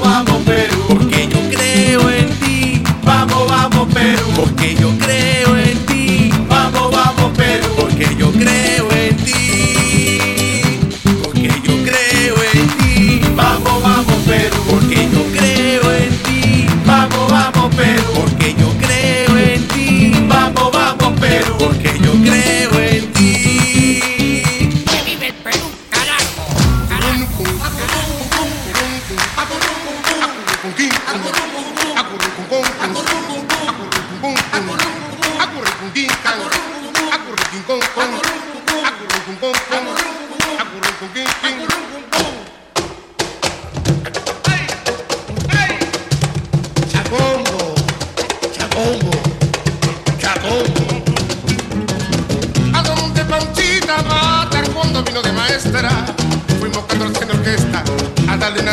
vamos, vamos Perú. Porque yo creo en ti. Vamos, vamos Perú. Porque yo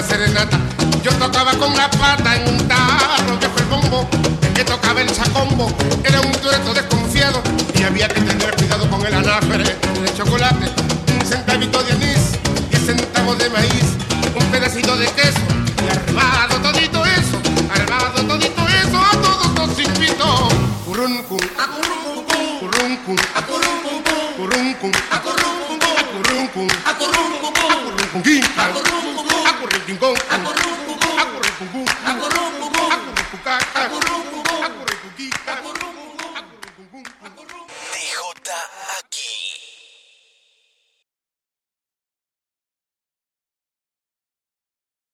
serenata yo tocaba con la pata en un tarro, viejo el bombo, el que tocaba el chacombo, era un dueto desconfiado y había que tener cuidado con el anáfere de chocolate, un centavito de anís, diez centavos de maíz, un pedacito de queso y armado todito eso, armado todito eso, a todos nos invitó. Curruncum, curruncum, curruncum, curruncum, curruncum, quinca, acurruncum, acurruncum, acurruncum, Akurukuku. Akurukuku. Akurukuku.